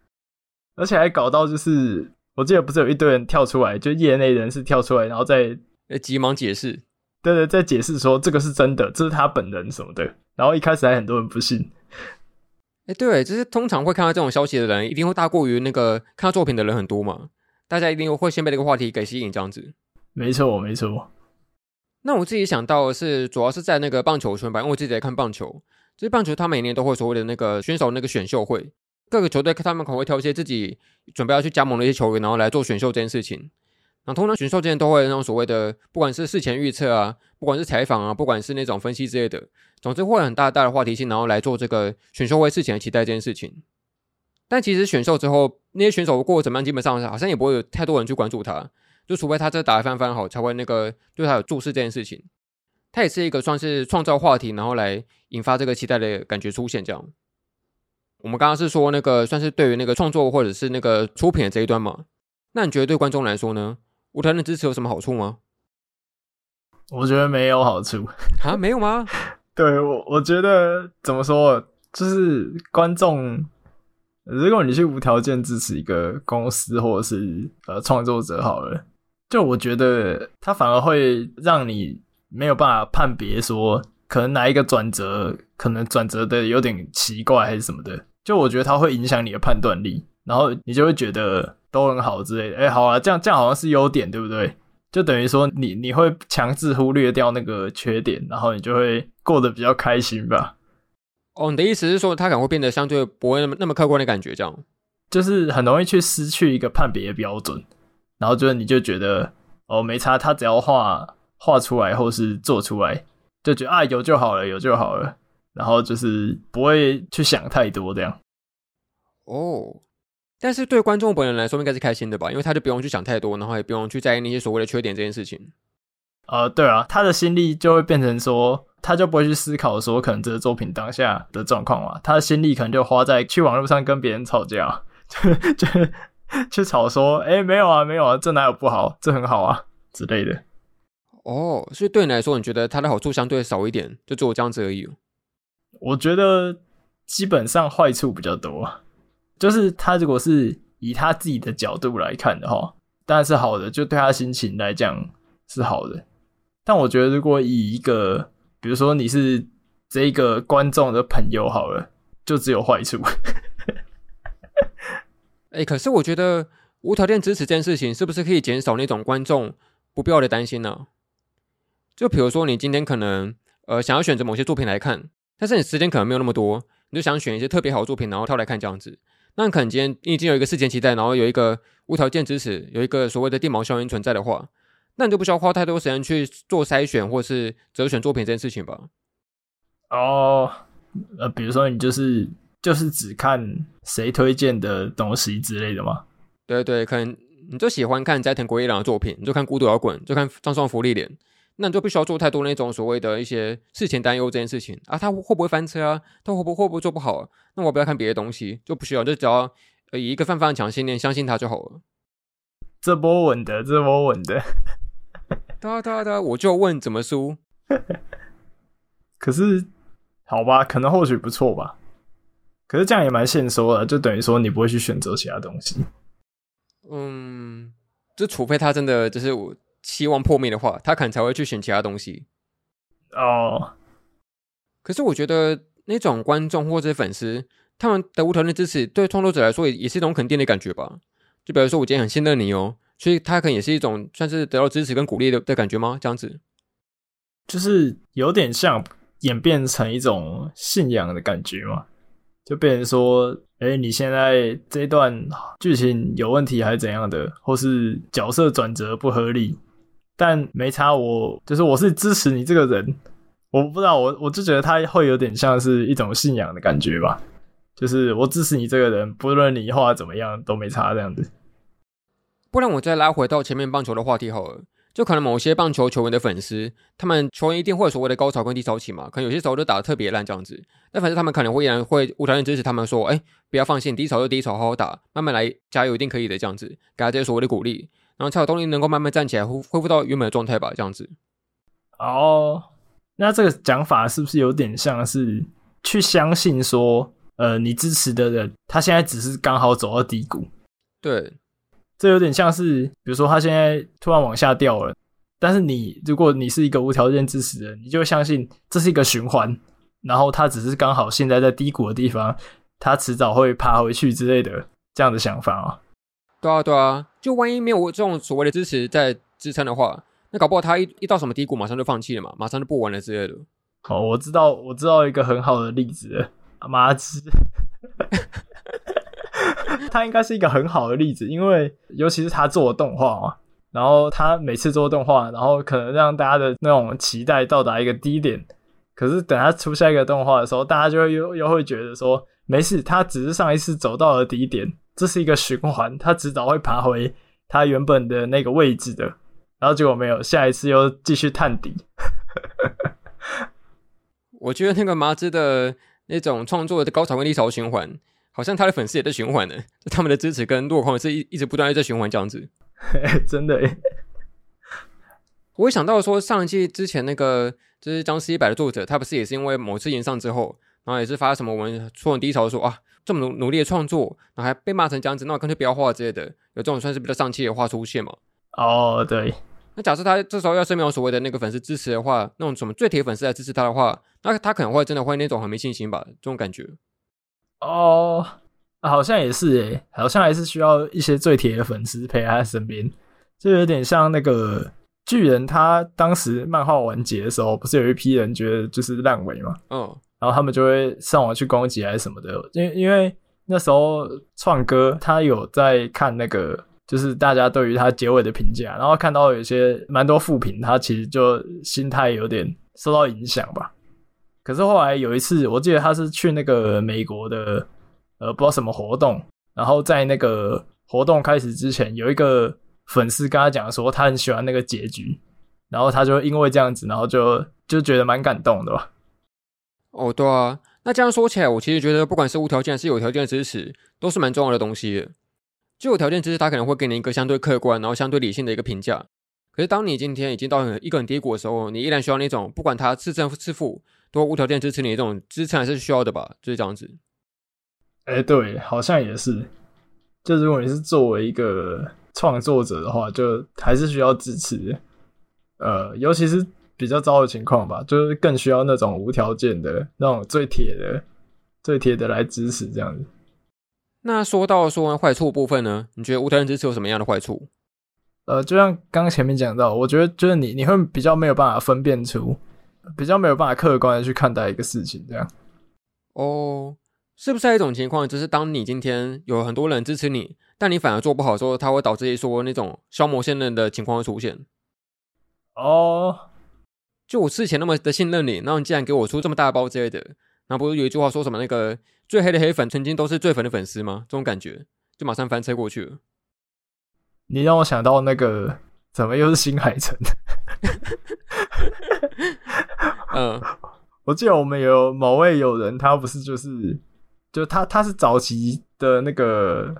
而且还搞到就是，我记得不是有一堆人跳出来，就业内人士跳出来，然后再急忙解释。对对，在解释说这个是真的，这是他本人什么的。然后一开始还很多人不信。哎，对，就是通常会看到这种消息的人，一定会大过于那个看到作品的人很多嘛。大家一定会先被这个话题给吸引，这样子。没错，没错。那我自己想到的是，主要是在那个棒球圈吧，因为我自己在看棒球。就是棒球，他每年都会所谓的那个选手那个选秀会，各个球队他们可能会挑一些自己准备要去加盟的一些球员，然后来做选秀这件事情。那通常选秀之前都会那种所谓的，不管是事前预测啊，不管是采访啊，不管是那种分析之类的，总之会有很大大的话题性，然后来做这个选秀会事前的期待这件事情。但其实选秀之后，那些选手过得怎么样，基本上好像也不会有太多人去关注他，就除非他这打得非常非常好，才会那个对他有注视这件事情。他也是一个算是创造话题，然后来引发这个期待的感觉出现。这样，我们刚刚是说那个算是对于那个创作或者是那个出品的这一端嘛？那你觉得对观众来说呢？无条件支持有什么好处吗？我觉得没有好处啊，没有吗？对我，我觉得怎么说，就是观众，如果你去无条件支持一个公司或者是呃创作者好了，就我觉得他反而会让你没有办法判别说，可能哪一个转折，可能转折的有点奇怪还是什么的，就我觉得它会影响你的判断力，然后你就会觉得。都很好之类的。哎、欸，好啊，这样这样好像是优点，对不对？就等于说你你会强制忽略掉那个缺点，然后你就会过得比较开心吧？哦，你的意思是说他可能会变得相对不会那么那么客观的感觉，这样就是很容易去失去一个判别的标准，然后就是你就觉得哦没差，他只要画画出来或是做出来，就觉得啊有就好了，有就好了，然后就是不会去想太多这样。哦。但是对观众本人来说，应该是开心的吧？因为他就不用去想太多，然后也不用去在意那些所谓的缺点这件事情。呃，对啊，他的心力就会变成说，他就不会去思考说，可能这个作品当下的状况嘛。他的心力可能就花在去网络上跟别人吵架，就就去吵说，哎、欸，没有啊，没有啊，这哪有不好？这很好啊之类的。哦，所以对你来说，你觉得他的好处相对少一点，就只有这样子而已。我觉得基本上坏处比较多。就是他如果是以他自己的角度来看的话，当然是好的，就对他心情来讲是好的。但我觉得，如果以一个，比如说你是这个观众的朋友好了，就只有坏处。哎、可是我觉得无条件支持这件事情，是不是可以减少那种观众不必要的担心呢、就比如说，你今天可能呃想要选择某些作品来看，但是你时间可能没有那么多，你就想选一些特别好的作品，然后挑来看这样子。那可能今天你已经有一个事前期待，然后有一个无条件支持，有一个所谓的电毛效应存在的话，那你就不需要花太多时间去做筛选或是择选作品这件事情吧？哦，呃，比如说你就是就是只看谁推荐的东西之类的吗？对对，可能你就喜欢看斋藤国一郎的作品，你就看《孤独摇滚》，就看葬送芙莉莲。那你就不需要做太多那种所谓的一些事前担忧这件事情啊，他会不会翻车啊？他会不会不会做不好啊？那我不要看别的东西，就不需要，就只要以一个泛泛强信念相信他就好了。这波稳的，这波稳的。哒哒哒，我就问怎么输？可是好吧，可能或许不错吧。可是这样也蛮现实的，就等于说你不会去选择其他东西。嗯，就除非他真的就是我。希望破灭的话，他可能才会去选其他东西。哦，oh. 可是我觉得那种观众或者粉丝，他们的无条件支持，对创作者来说也也是一种肯定的感觉吧。就比如说，我今天很信任你哦，所以他可能也是一种算是得到支持跟鼓励的的感觉吗？这样子，就是有点像演变成一种信仰的感觉嘛，就变成说。哎、欸，你现在这一段剧情有问题还是怎样的，或是角色转折不合理？但没差我，就是我是支持你这个人，我不知道，我我就觉得他会有点像是一种信仰的感觉吧，就是我支持你这个人，不论你画怎么样都没差这样子。不然我再拉回到前面棒球的话题好了。就可能某些棒球球员的粉丝，他们球员一定会有所谓的高潮跟低潮期嘛，可能有些时候就打得特别烂这样子。但反正他们可能会依然会无条件支持他们说，哎、不要放弃，低潮就低潮，好好打，慢慢来，加油，一定可以的这样子，给他这些所谓的鼓励，然后才有动力能够慢慢站起来，恢恢复到原本的状态吧，这样子。哦，那这个讲法是不是有点像是去相信说，呃，你支持的人他现在只是刚好走到低谷？对。这有点像是，比如说他现在突然往下掉了，但是你如果你是一个无条件支持的，你就相信这是一个循环，然后他只是刚好现在在低谷的地方，他迟早会爬回去之类的这样的想法啊。对啊，对啊，就万一没有这种所谓的支持在支撑的话，那搞不好他一一到什么低谷，马上就放弃了嘛，马上就不玩了之类的。好，我知道，我知道一个很好的例子，麻枝。他应该是一个很好的例子，因为尤其是他做的动画嘛，然后他每次做动画，然后可能让大家的那种期待到达一个低点，可是等他出下一个动画的时候，大家就会又又会觉得说，没事，他只是上一次走到了低点，这是一个循环，他迟早会爬回他原本的那个位置的，然后结果没有，下一次又继续探底。我觉得那个麻枝的那种创作的高潮跟低潮循环。好像他的粉丝也在循环呢，他们的支持跟落空是一一直不断在循环这样子。真的耶，我会想到说，上一季之前那个就是僵尸一百的作者，他不是也是因为某次演上之后，然后也是发什么文说很低潮说，说啊这么努努力的创作，然后还被骂成这样子，那我干脆不要画之类的，有这种算是比较丧气的话出现嘛？哦，对。那假设他这时候要是没有所谓的那个粉丝支持的话，那种什么最铁粉丝来支持他的话，那他可能会真的会那种很没信心吧，这种感觉。哦，啊，好像也是诶，好像还是需要一些最铁的粉丝陪在他身边，就有点像那个巨人，他当时漫画完结的时候，不是有一批人觉得就是烂尾嘛？嗯，然后他们就会上网去攻击还是什么的，因为因为那时候创哥他有在看那个，就是大家对于他结尾的评价，然后看到有些蛮多负评，他其实就心态有点受到影响吧。可是后来有一次，我记得他是去那个美国的。呃，不知道什么活动，然后在那个活动开始之前，有一个粉丝跟他讲说，他很喜欢那个结局，然后他就因为这样子，然后就就觉得蛮感动的吧。哦，对啊，那这样说起来，我其实觉得不管是无条件还是有条件的支持，都是蛮重要的东西。就有条件支持，他可能会给你一个相对客观，然后相对理性的一个评价。可是当你今天已经到一个很低谷的时候，你依然需要那种不管他是正是负，都无条件支持你的这种支撑，还是需要的吧？就是这样子。哎、欸，对，好像也是。就如果你是作为一个创作者的话，就还是需要支持。呃，尤其是比较糟的情况吧，就是更需要那种无条件的、那种最铁的、最铁的来支持这样子。那说到说完坏处部分呢？你觉得无条件支持有什么样的坏处？呃，就像刚刚前面讲到，我觉得就是你你会比较没有办法分辨出，比较没有办法客观的去看待一个事情这样。哦。是不是一种情况，就是当你今天有很多人支持你，但你反而做不好的时候，它会导致一说那种消磨信任的情况会出现？哦，就我之前那么的信任你，然后你竟然给我出这么大包之类的，那不是有一句话说什么那个最黑的黑粉曾经都是最粉的粉丝吗？这种感觉就马上翻车过去了。你让我想到那个怎么又是新海诚？嗯，我记得我们有某位友人，他不是就是。就他，他是早期的那个，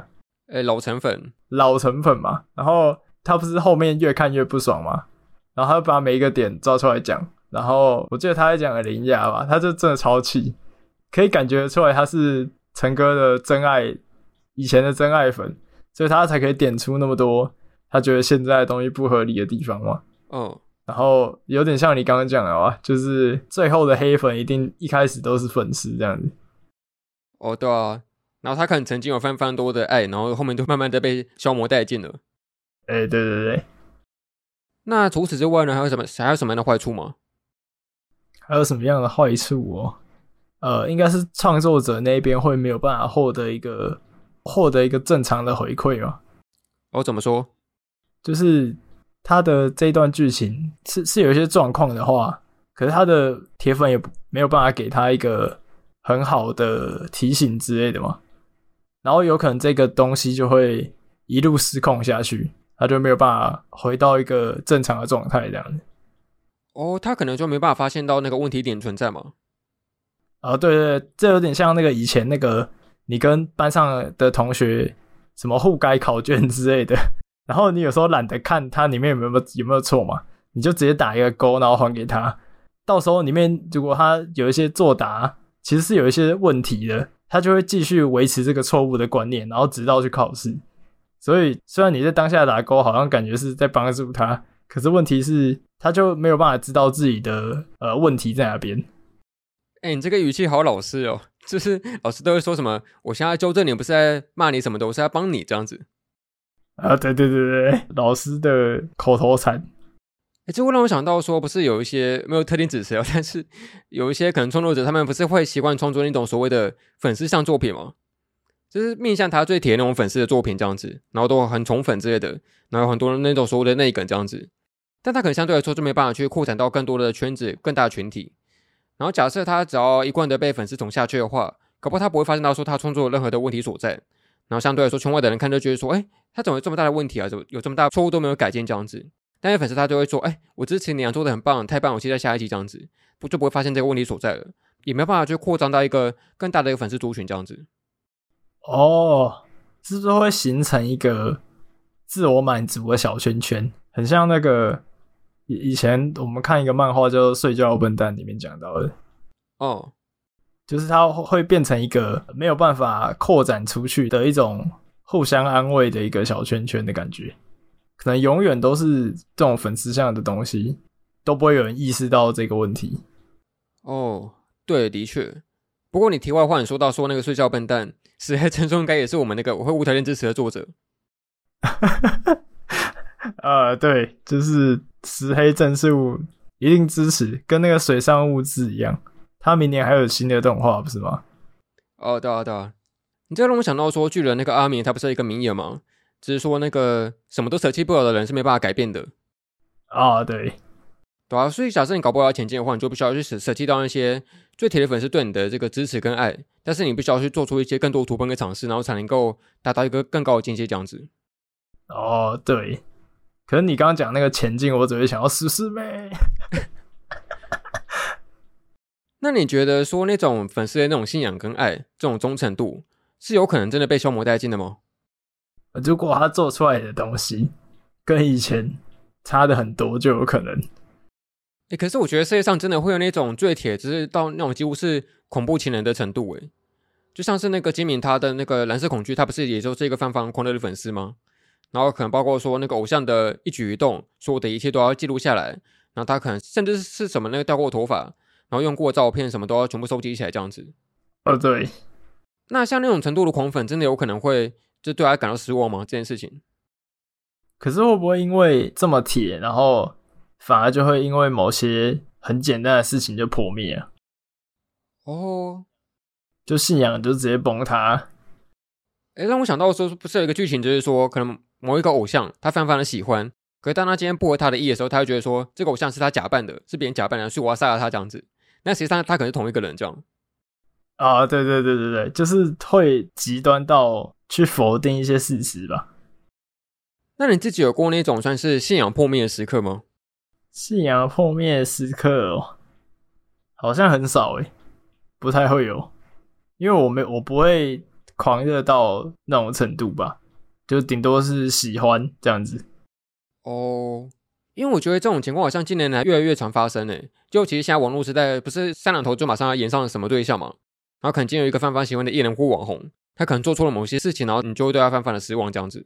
哎、欸，老成粉，老成粉嘛。然后他不是后面越看越不爽嘛，然后他就把每一个点抓出来讲。然后我记得他在讲的铃芽吧，他就真的超气，可以感觉出来他是陈哥的真爱，以前的真爱粉，所以他才可以点出那么多他觉得现在的东西不合理的地方嘛。嗯，然后有点像你刚刚讲的啊，就是最后的黑粉一定一开始都是粉丝这样子。哦，对啊，然后他可能曾经有非常非常多的爱，然后后面就慢慢的被消磨殆尽了。哎、欸，对对对。那除此之外呢，还有什么还有什么样的坏处吗？还有什么样的坏处哦？呃，应该是创作者那边会没有办法获得一个获得一个正常的回馈嘛。哦，怎么说？就是他的这一段剧情是是有一些状况的话，可是他的铁粉也没有办法给他一个。很好的提醒之类的嘛，然后有可能这个东西就会一路失控下去，他就没有办法回到一个正常的状态这样子。哦，他可能就没办法发现到那个问题点存在吗？啊，对对对，这有点像那个以前那个你跟班上的同学什么互改考卷之类的，然后你有时候懒得看它里面有没有有没有错嘛，你就直接打一个勾，然后还给他。到时候里面如果他有一些作答。其实是有一些问题的，他就会继续维持这个错误的观念，然后直到去考试。所以虽然你在当下打勾，好像感觉是在帮助他，可是问题是他就没有办法知道自己的呃问题在哪边。哎、欸，你这个语气好老师哦，就是老师都会说什么？我现在纠正你，不是在骂你什么的，我是在帮你这样子。啊，对对对对，老师的口头禅。哎，这会让我想到说，不是有一些没有特定指示，但是有一些可能创作者，他们不是会习惯创作那种所谓的粉丝向作品吗？就是面向他最铁那种粉丝的作品这样子，然后都很宠粉之类的，然后有很多那种所谓的内梗这样子，但他可能相对来说就没办法去扩展到更多的圈子、更大的群体。然后假设他只要一贯的被粉丝宠下去的话，搞不他不会发现到说他创作任何的问题所在。然后相对来说，圈外的人看就觉得说，哎，他怎么有这么大的问题啊？怎么有这么大错误都没有改进这样子？但是粉丝他就会说：“哎、欸，我支持你啊，做的很棒，太棒！我期待下一集这样子，不就不会发现这个问题所在了，也没办法去扩张到一个更大的一个粉丝族群这样子。”哦，是不是会形成一个自我满足的小圈圈？很像那个以以前我们看一个漫画叫做《睡觉笨蛋》里面讲到的。哦，就是它会变成一个没有办法扩展出去的一种互相安慰的一个小圈圈的感觉。可能永远都是这种粉丝向的东西，都不会有人意识到这个问题。哦，对，的确。不过你题外话，你说到说那个睡觉笨蛋石黑正数应该也是我们那个我会无条件支持的作者。呃，对，就是石黑正数一定支持，跟那个水上物质一样，他明年还有新的动画，不是吗？哦，对啊，对啊，你这让我想到说，巨人那个阿明，他不是一个名言吗？只是说那个什么都舍弃不了的人是没办法改变的。啊，对，对啊，所以假设你搞不好要前进的话，你就不需要去舍舍弃掉那些最铁的粉丝对你的这个支持跟爱，但是你必须要去做出一些更多突破跟尝试，然后才能够达到一个更高的境界，这样子。哦，对。可是你刚刚讲那个前进，我只会想要试试呗。那你觉得说那种粉丝的那种信仰跟爱，这种忠诚度，是有可能真的被消磨殆尽的吗？如果他做出来的东西跟以前差的很多，就有可能。哎、欸，可是我觉得世界上真的会有那种最铁，只是到那种几乎是恐怖情人的程度。哎，就像是那个金敏他的那个蓝色恐惧，他不是也就是一个泛泛狂热的粉丝吗？然后可能包括说那个偶像的一举一动，所有的一切都要记录下来。然后他可能甚至是什么那个掉过头发。然后用过照片什么都要全部收集起来，这样子。哦，对。那像那种程度的狂粉，真的有可能会就对他感到失望吗？这件事情。可是会不会因为这么铁，然后反而就会因为某些很简单的事情就破灭啊？哦，就信仰就直接崩塌。哎，让我想到说，不是有一个剧情，就是说可能某一个偶像他非常的喜欢，可是当他今天不合他的意的时候，他就觉得说这个偶像是他假扮的，是别人假扮的，所以我要杀了他这样子。那实际上他可能是同一个人，这样啊？对对对对对，就是会极端到去否定一些事实吧。那你自己有过那种算是信仰破灭的时刻吗？信仰破灭的时刻哦，好像很少诶，不太会有，因为我没我不会狂热到那种程度吧，就顶多是喜欢这样子。哦。因为我觉得这种情况好像近年来越来越常发生诶，就其实现在网络时代不是三两头就马上要演上什么对象嘛，然后可能今天有一个泛泛喜欢的艺人或网红，他可能做错了某些事情，然后你就会对他泛泛的失望这样子。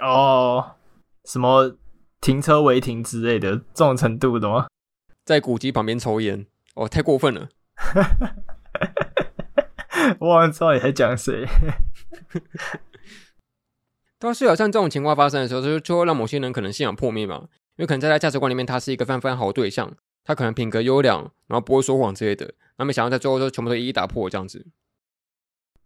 哦，什么停车违停之类的这种程度的吗？在古迹旁边抽烟，哦，太过分了。我好像知道你在讲谁。但是好像这种情况发生的时候，就就会让某些人可能信仰破灭嘛。因为可能在他价值观里面，他是一个泛泛好的对象，他可能品格优良，然后不会说谎之类的。那没想到在最后就全部都一一打破这样子。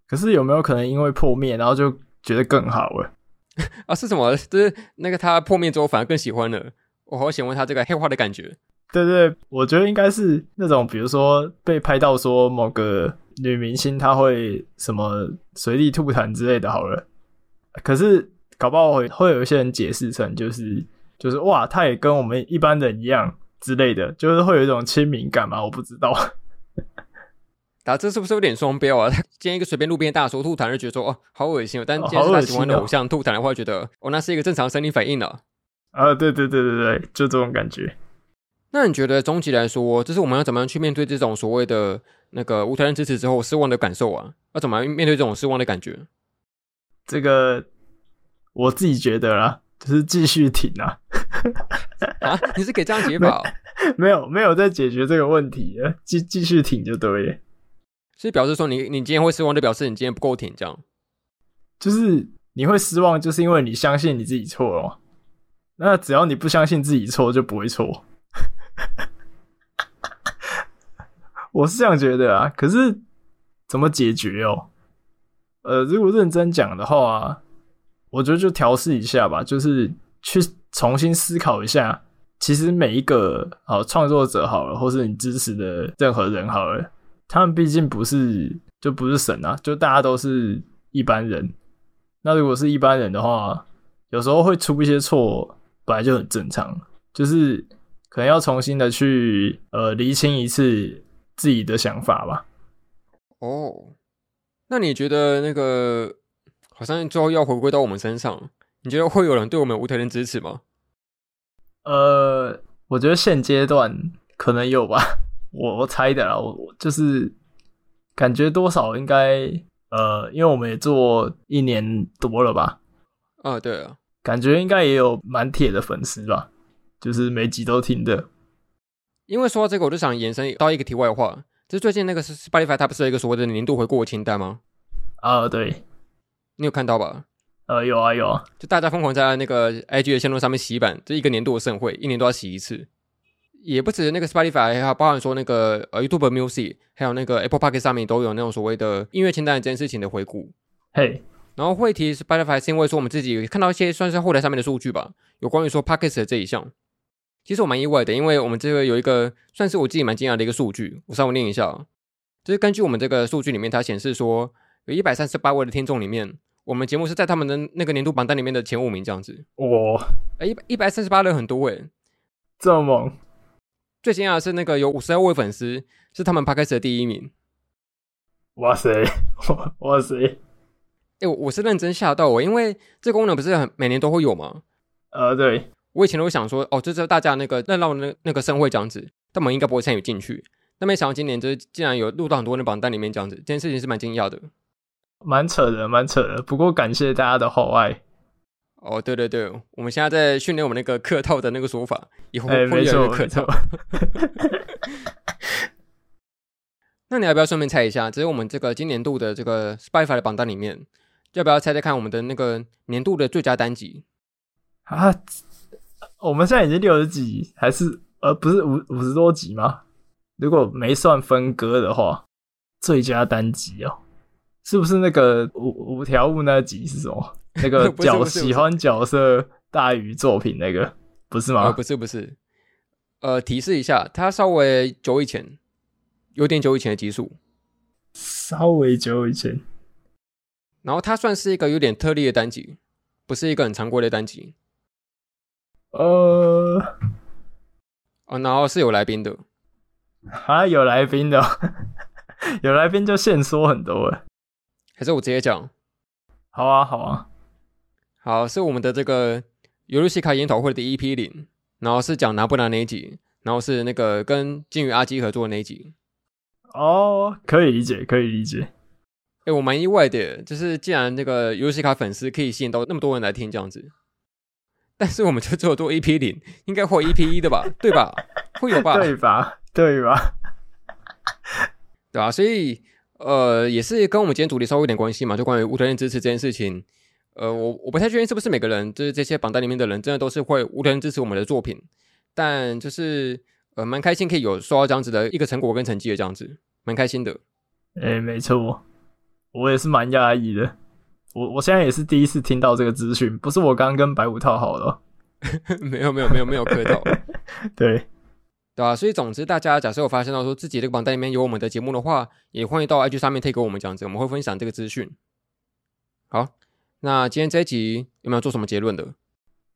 可是有没有可能因为破灭，然后就觉得更好了？啊，是什么？就是那个他破灭之后反而更喜欢了。我好喜欢他这个黑化的感觉。对对，我觉得应该是那种，比如说被拍到说某个女明星她会什么随地吐痰之类的，好了。可是搞不好会会有一些人解释成就是。就是哇，他也跟我们一般人一样之类的，就是会有一种亲民感嘛，我不知道。打这是不是有点双标啊？他今天一个随便路边大叔吐痰就觉得说哦，好恶心哦，但今天是他喜欢的偶像吐痰的话，觉得哦，那是一个正常生理反应了。啊，对对对对对，就这种感觉。那你觉得终极来说，就是我们要怎么样去面对这种所谓的那个无条件支持之后失望的感受啊？要怎么样面对这种失望的感觉？这个我自己觉得啦。就是继续挺啊！啊，你是可以这样解法？没有，没有在解决这个问题，继继续挺就对了。所以表示说你，你你今天会失望，就表示你今天不够挺，这样。就是你会失望，就是因为你相信你自己错了。那只要你不相信自己错，就不会错。我是这样觉得啊，可是怎么解决哦？呃，如果认真讲的话啊。我觉得就调试一下吧，就是去重新思考一下。其实每一个好创作者好了，或是你支持的任何人好了，他们毕竟不是就不是神啊，就大家都是一般人。那如果是一般人的话，有时候会出一些错，本来就很正常。就是可能要重新的去呃厘清一次自己的想法吧。哦，那你觉得那个？好像最后要回归到我们身上，你觉得会有人对我们无条件支持吗？呃，我觉得现阶段可能有吧，我我猜的啦，我我就是感觉多少应该呃，因为我们也做一年多了吧，啊，对啊，感觉应该也有蛮铁的粉丝吧，就是每集都听的。因为说到这个，我就想延伸到一个题外话，就是最近那个是 Spotify，它不是有一个所谓的年度回顾清单吗？啊，对，你有看到吧？呃，有啊有啊，就大家疯狂在那个 IG 的线路上面洗版，这一个年度的盛会，一年都要洗一次。也不止那个 Spotify，还有包含说那个呃 YouTube Music，还有那个 Apple Podcast 上面都有那种所谓的音乐清单这件事情的回顾。嘿.然后会提 Spotify 是因为说我们自己看到一些算是后台上面的数据吧，有关于说 Podcast 的这一项。其实我蛮意外的，因为我们这个有一个算是我自己蛮惊讶的一个数据，我稍微念一下，就是根据我们这个数据里面，它显示说有一百三十八位的听众里面，我们节目是在他们的那个年度榜单里面的前五名这样子。哇，哎，一一百三十八人很多哎，这么猛！最惊讶的是，那个有五十二位粉丝是他们 Podcast 的第一名。哇塞，哇塞！哎，我我是认真吓到我，因为这功能不是很每年都会有吗？呃，对，我以前都想说，哦，这是大家那个热闹那那个盛会这样子，但我们应该不会参与进去。但没想到今年就是竟然有录到很多人的榜单里面这样子，这件事情是蛮惊讶的，蛮扯的，蛮扯的。不过感谢大家的厚爱。哦，对对对，我们现在在训练我们那个客套的那个说法，以后会越来越客套。那你要不要顺便猜一下，只是我们这个今年度的这个 Spotify 的榜单里面，要不要猜猜看我们的那个年度的最佳单集啊？我们现在已经六十几，还是呃不是五五十多集吗？如果没算分割的话，最佳单集哦，是不是那个五五条悟那集是什么？那个角喜欢角色大于作品那个不是吗？呃，不是不是，呃，提示一下，它稍微久以前，有点久以前的集数，稍微久以前，然后它算是一个有点特例的单集，不是一个很常规的单集。呃，哦，然后是有来宾的，啊，有来宾的，有来宾就限缩很多了，还是我直接讲？好啊，好啊。好，是我们的这个尤露西卡研讨会的 EP 零，然后是讲拿不拿那一集，然后是那个跟金鱼阿基合作的那一集。哦，可以理解，可以理解。哎、欸，我蛮意外的，就是既然那个尤露西卡粉丝可以吸引到那么多人来听这样子，但是我们就只有做 EP 零，应该会 EP 一的吧？对吧？会有吧？对吧？对吧？对吧？所以呃，也是跟我们今天主题稍微有点关系嘛，就关于无条件支持这件事情。呃，我我不太确定是不是每个人，就是这些榜单里面的人，真的都是会无条件支持我们的作品。但就是呃，蛮开心可以有收到这样子的一个成果跟成绩的这样子，蛮开心的。哎、欸，没错，我也是蛮讶异的。我我现在也是第一次听到这个资讯，不是我刚刚跟白五套好了。没有没有没有没有磕到。对对啊，所以总之，大家假设有发现到说自己这个榜单里面有我们的节目的话，也欢迎到 IG 上面推给我们这样子，我们会分享这个资讯。好。那今天这一集有没有做什么结论的？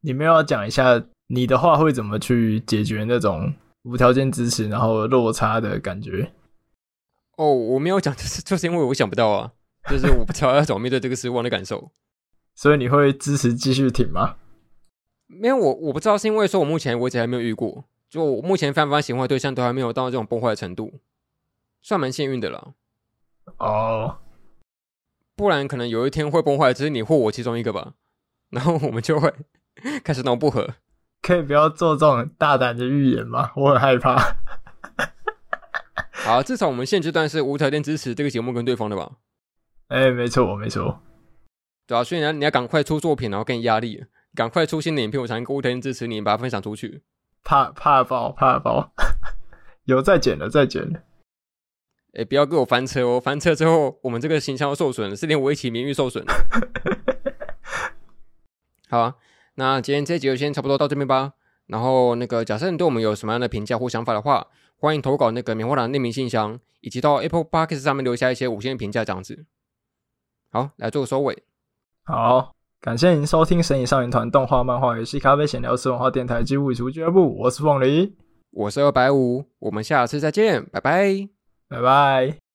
你们要讲一下你的话会怎么去解决那种无条件支持然后落差的感觉？哦，我没有讲，就是就是因为我想不到啊，就是我不知道要怎么面对这个失望的感受。所以你会支持继续挺吗？没有，我我不知道是因为说我目前为止还没有遇过，就我目前非常非常喜欢的对象都还没有到这种崩坏的程度，算蛮幸运的了。哦。不然可能有一天会崩坏，只是你或我其中一个吧，然后我们就会 开始闹不和。可以不要做这种大胆的预言吗？我很害怕。好，至少我们现阶段是无条件支持这个节目跟对方的吧？哎、欸，没错，没错。对啊，所以你要你要赶快出作品，然后给你压力，赶快出新的影片，我才能够无条件支持你，把它分享出去。怕怕爆，怕爆，有再减了，再减了。哎，不要给我翻车哦！翻车之后，我们这个形象受损了，是连我一起名誉受损。好啊，那今天这集就先差不多到这边吧。然后那个，假设你对我们有什么样的评价或想法的话，欢迎投稿那个棉花糖匿名信箱，以及到 Apple Podcast 上面留下一些五星的评价，这样子。好，来做个收尾。好，感谢您收听《神隐少年团》动画、漫画、游戏、咖啡、闲聊、吃文化电台之物语俱乐部。我是凤梨，我是二百五，我们下次再见，拜拜。拜拜。